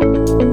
Música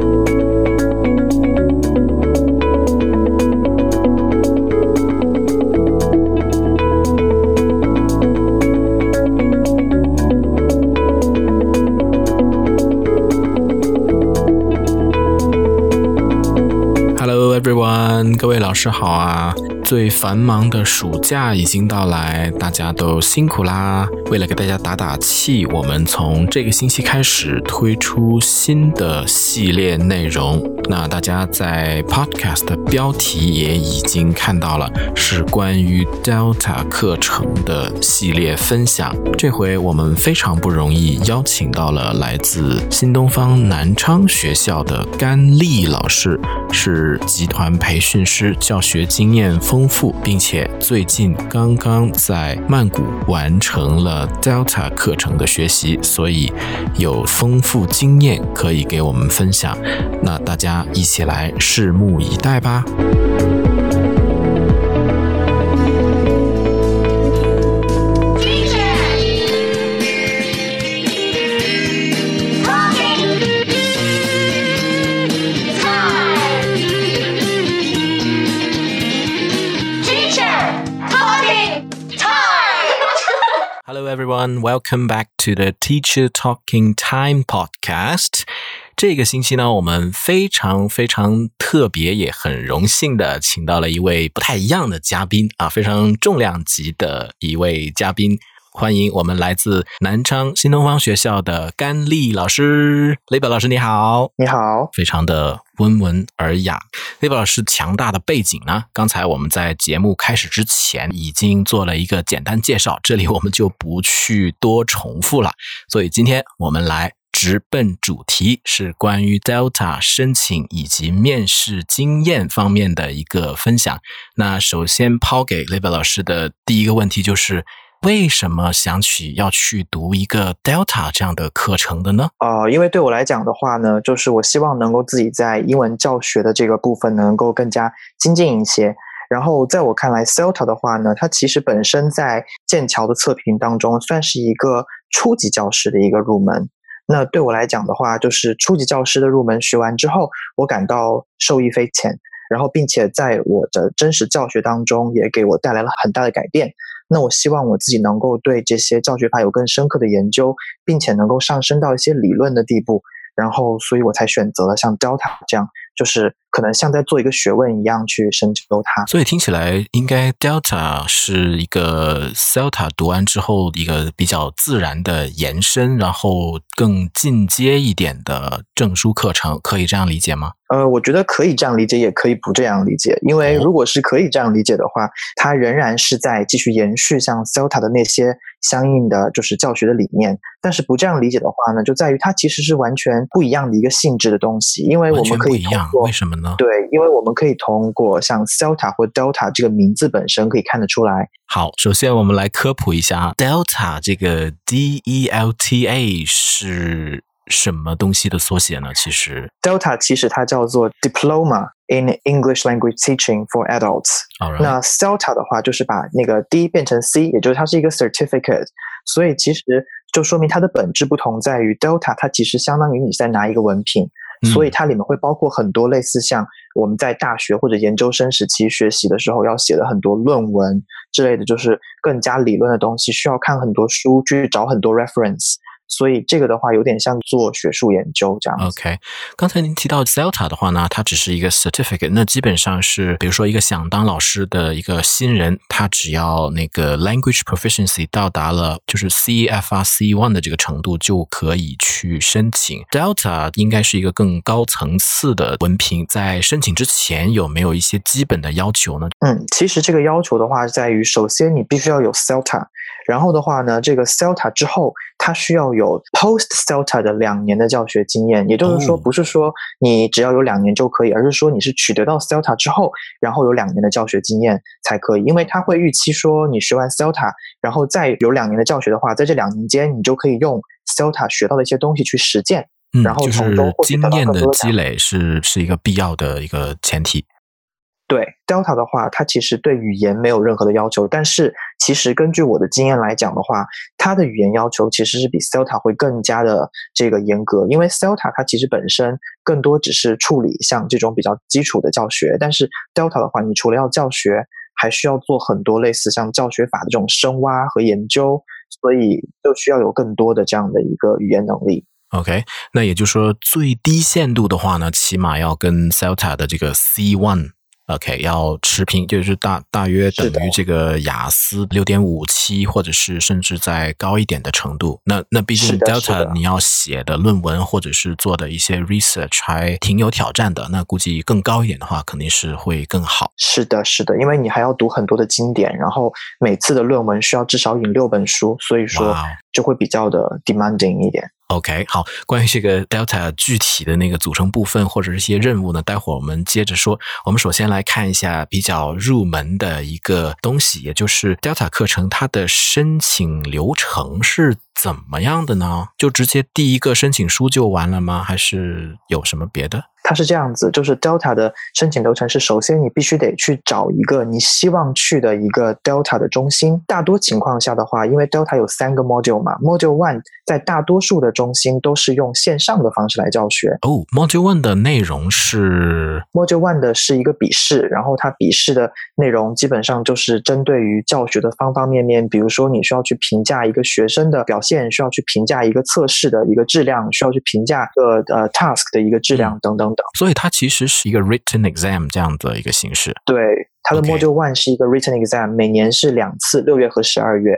老师好啊！最繁忙的暑假已经到来，大家都辛苦啦！为了给大家打打气，我们从这个星期开始推出新的系列内容。那大家在 Podcast 的标题也已经看到了，是关于 Delta 课程的系列分享。这回我们非常不容易邀请到了来自新东方南昌学校的甘丽老师，是集团培训师，教学经验丰富，并且最近刚刚在曼谷完成了 Delta 课程的学习，所以有丰富经验可以给我们分享。那大家一起来拭目以待吧。Hello everyone, welcome back to the Teacher Talking Time podcast. 这个星期呢，我们非常非常特别，也很荣幸的请到了一位不太一样的嘉宾啊，非常重量级的一位嘉宾。欢迎我们来自南昌新东方学校的甘丽老师，雷宝老师你好，你好，非常的温文尔雅。雷宝老师强大的背景呢，刚才我们在节目开始之前已经做了一个简单介绍，这里我们就不去多重复了。所以今天我们来直奔主题，是关于 Delta 申请以及面试经验方面的一个分享。那首先抛给雷宝老师的第一个问题就是。为什么想起要去读一个 Delta 这样的课程的呢？呃，因为对我来讲的话呢，就是我希望能够自己在英文教学的这个部分能够更加精进一些。然后在我看来，CELTA 的话呢，它其实本身在剑桥的测评当中算是一个初级教师的一个入门。那对我来讲的话，就是初级教师的入门学完之后，我感到受益匪浅，然后并且在我的真实教学当中也给我带来了很大的改变。那我希望我自己能够对这些教学法有更深刻的研究，并且能够上升到一些理论的地步，然后，所以我才选择了像 Delta 这样，就是可能像在做一个学问一样去深究它。所以听起来，应该 Delta 是一个 Celta 读完之后一个比较自然的延伸，然后更进阶一点的证书课程，可以这样理解吗？呃，我觉得可以这样理解，也可以不这样理解。因为如果是可以这样理解的话，它仍然是在继续延续像 Celta 的那些相应的就是教学的理念。但是不这样理解的话呢，就在于它其实是完全不一样的一个性质的东西。因为我们可以通过为什么呢？对，因为我们可以通过像 Celta 或 Delta 这个名字本身可以看得出来。好，首先我们来科普一下 Delta 这个 D E L T A 是。什么东西的缩写呢？其实 Delta 其实它叫做 Diploma in English Language Teaching for Adults。那 Celta 的话就是把那个 D 变成 C，也就是它是一个 certificate。所以其实就说明它的本质不同在于 Delta 它其实相当于你在拿一个文凭，所以它里面会包括很多类似像我们在大学或者研究生时期学习的时候要写的很多论文之类的，就是更加理论的东西，需要看很多书去找很多 reference。所以这个的话有点像做学术研究这样。OK，刚才您提到 Celta 的话呢，它只是一个 certificate，那基本上是比如说一个想当老师的一个新人，他只要那个 language proficiency 到达了就是 CFR C one 的这个程度，就可以去申请。Delta 应该是一个更高层次的文凭，在申请之前有没有一些基本的要求呢？嗯，其实这个要求的话在于，首先你必须要有 Celta。然后的话呢，这个 Celta 之后，它需要有 Post Celta 的两年的教学经验，也就是说，不是说你只要有两年就可以，而是说你是取得到 Celta 之后，然后有两年的教学经验才可以，因为它会预期说你学完 Celta，然后再有两年的教学的话，在这两年间，你就可以用 Celta 学到的一些东西去实践，嗯，然后就是从中获取经验的积累是是一个必要的一个前提。对 Delta 的话，它其实对语言没有任何的要求，但是其实根据我的经验来讲的话，它的语言要求其实是比 Delta 会更加的这个严格，因为 Delta 它其实本身更多只是处理像这种比较基础的教学，但是 Delta 的话，你除了要教学，还需要做很多类似像教学法的这种深挖和研究，所以就需要有更多的这样的一个语言能力。OK，那也就是说最低限度的话呢，起码要跟 Celta 的这个 C one。OK，要持平，就是大大约等于这个雅思六点五七，或者是甚至再高一点的程度。那那毕竟 Delta 你要写的论文或者是做的一些 research 还挺有挑战的。那估计更高一点的话，肯定是会更好。是的，是的，因为你还要读很多的经典，然后每次的论文需要至少引六本书，所以说就会比较的 demanding 一点。OK，好，关于这个 Delta 具体的那个组成部分或者是一些任务呢，待会儿我们接着说。我们首先来看一下比较入门的一个东西，也就是 Delta 课程它的申请流程是。怎么样的呢？就直接第一个申请书就完了吗？还是有什么别的？它是这样子，就是 Delta 的申请流程是：首先你必须得去找一个你希望去的一个 Delta 的中心。大多情况下的话，因为 Delta 有三个 Module 嘛，Module One 在大多数的中心都是用线上的方式来教学。哦，Module One 的内容是 Module One 的是一个笔试，然后它笔试的内容基本上就是针对于教学的方方面面，比如说你需要去评价一个学生的表现，需要去评价一个测试的一个质量，需要去评价一个呃 task 的一个质量等等。所以它其实是一个 written exam 这样的一个形式。对，它的 Module One 是一个 written exam，每年是两次，六月和十二月。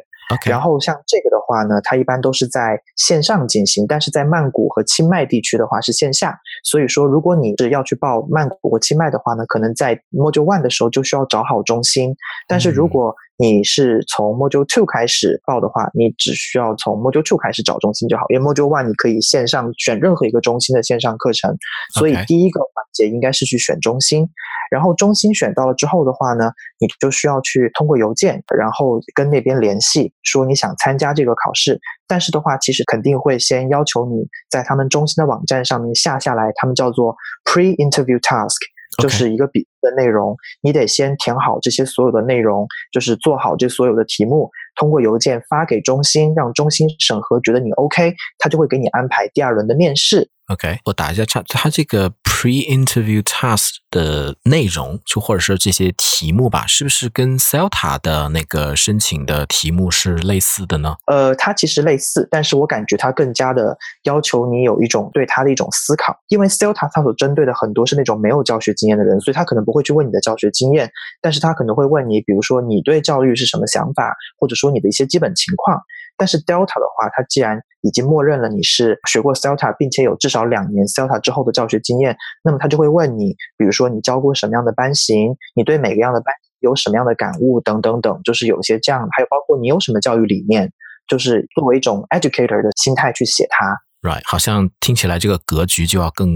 然后像这个的话呢，它一般都是在线上进行，但是在曼谷和清迈地区的话是线下。所以说，如果你是要去报曼谷或清迈的话呢，可能在 Module One 的时候就需要找好中心。但是如果你是从 Module Two 开始报的话，你只需要从 Module Two 开始找中心就好，因为 Module One 你可以线上选任何一个中心的线上课程。所以第一个环节应该是去选中心。然后中心选到了之后的话呢，你就需要去通过邮件，然后跟那边联系，说你想参加这个考试。但是的话，其实肯定会先要求你在他们中心的网站上面下下来，他们叫做 pre-interview task，就是一个笔的内容，你得先填好这些所有的内容，就是做好这所有的题目，通过邮件发给中心，让中心审核，觉得你 OK，他就会给你安排第二轮的面试。OK，我打一下叉，它这个 pre-interview task 的内容，就或者说这些题目吧，是不是跟 Celta 的那个申请的题目是类似的呢？呃，它其实类似，但是我感觉它更加的要求你有一种对它的一种思考，因为 Celta 它所针对的很多是那种没有教学经验的人，所以他可能不会去问你的教学经验，但是他可能会问你，比如说你对教育是什么想法，或者说你的一些基本情况。但是 Delta 的话，它既然已经默认了你是学过 Celta，并且有至少两年 Celta 之后的教学经验，那么他就会问你，比如说你教过什么样的班型，你对每个样的班有什么样的感悟等等等，就是有些这样，还有包括你有什么教育理念，就是作为一种 educator 的心态去写它。Right，好像听起来这个格局就要更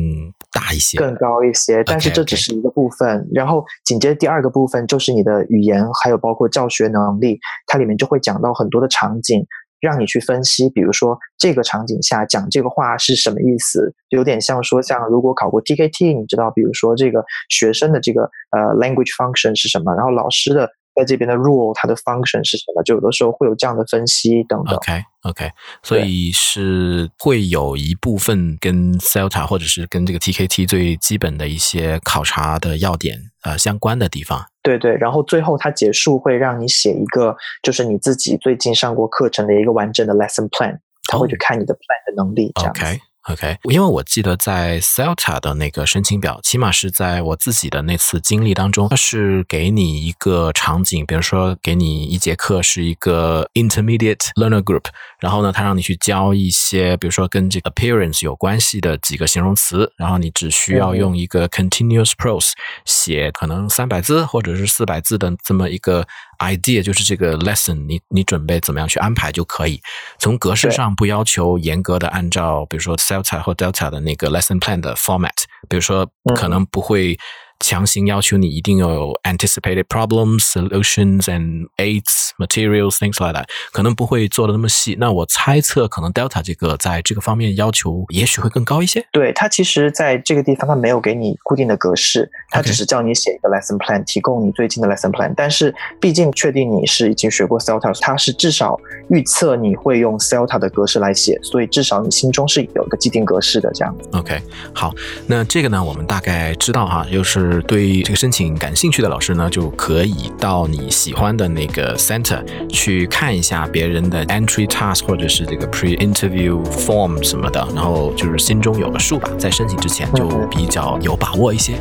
大一些，更高一些。但是这只是一个部分，然后紧接着第二个部分就是你的语言，还有包括教学能力，它里面就会讲到很多的场景。让你去分析，比如说这个场景下讲这个话是什么意思，有点像说，像如果考过 TKT，你知道，比如说这个学生的这个呃 language function 是什么，然后老师的在这边的 rule 它的 function 是什么，就有的时候会有这样的分析等等。OK OK，所以是会有一部分跟 Celta 或者是跟这个 TKT 最基本的一些考察的要点呃相关的地方。对对，然后最后它结束会让你写一个，就是你自己最近上过课程的一个完整的 lesson plan，他会去看你的 plan 的能力，这样子。OK，因为我记得在 Celta 的那个申请表，起码是在我自己的那次经历当中，它是给你一个场景，比如说给你一节课是一个 Intermediate Learner Group，然后呢，他让你去教一些，比如说跟这个 appearance 有关系的几个形容词，然后你只需要用一个 Continuous Prose 写可能三百字或者是四百字的这么一个。Idea 就是这个 lesson，你你准备怎么样去安排就可以。从格式上不要求严格的按照，比如说 Celta 或 Delta 的那个 lesson plan 的 format，比如说可能不会强行要求你一定要有 anticipated problems, solutions and aids, materials, things like that，可能不会做的那么细。那我猜测，可能 Delta 这个在这个方面要求也许会更高一些。对，它其实在这个地方它没有给你固定的格式，它只是叫你写一个 lesson plan，提供你最近的 lesson plan。但是毕竟确定你是已经学过 Celta，它是至少预测你会用 Celta 的格式来写，所以至少你心中是有一个既定格式的这样。OK，好，那这个呢，我们大概知道哈，就是对这个申请感兴趣的老师呢，就可以到你喜欢的那个 center 去看一下别人的 entry task 或者是这个 pre-interview form 什么的，然后就是心中有个数吧，在申请之前就比较有把握一些。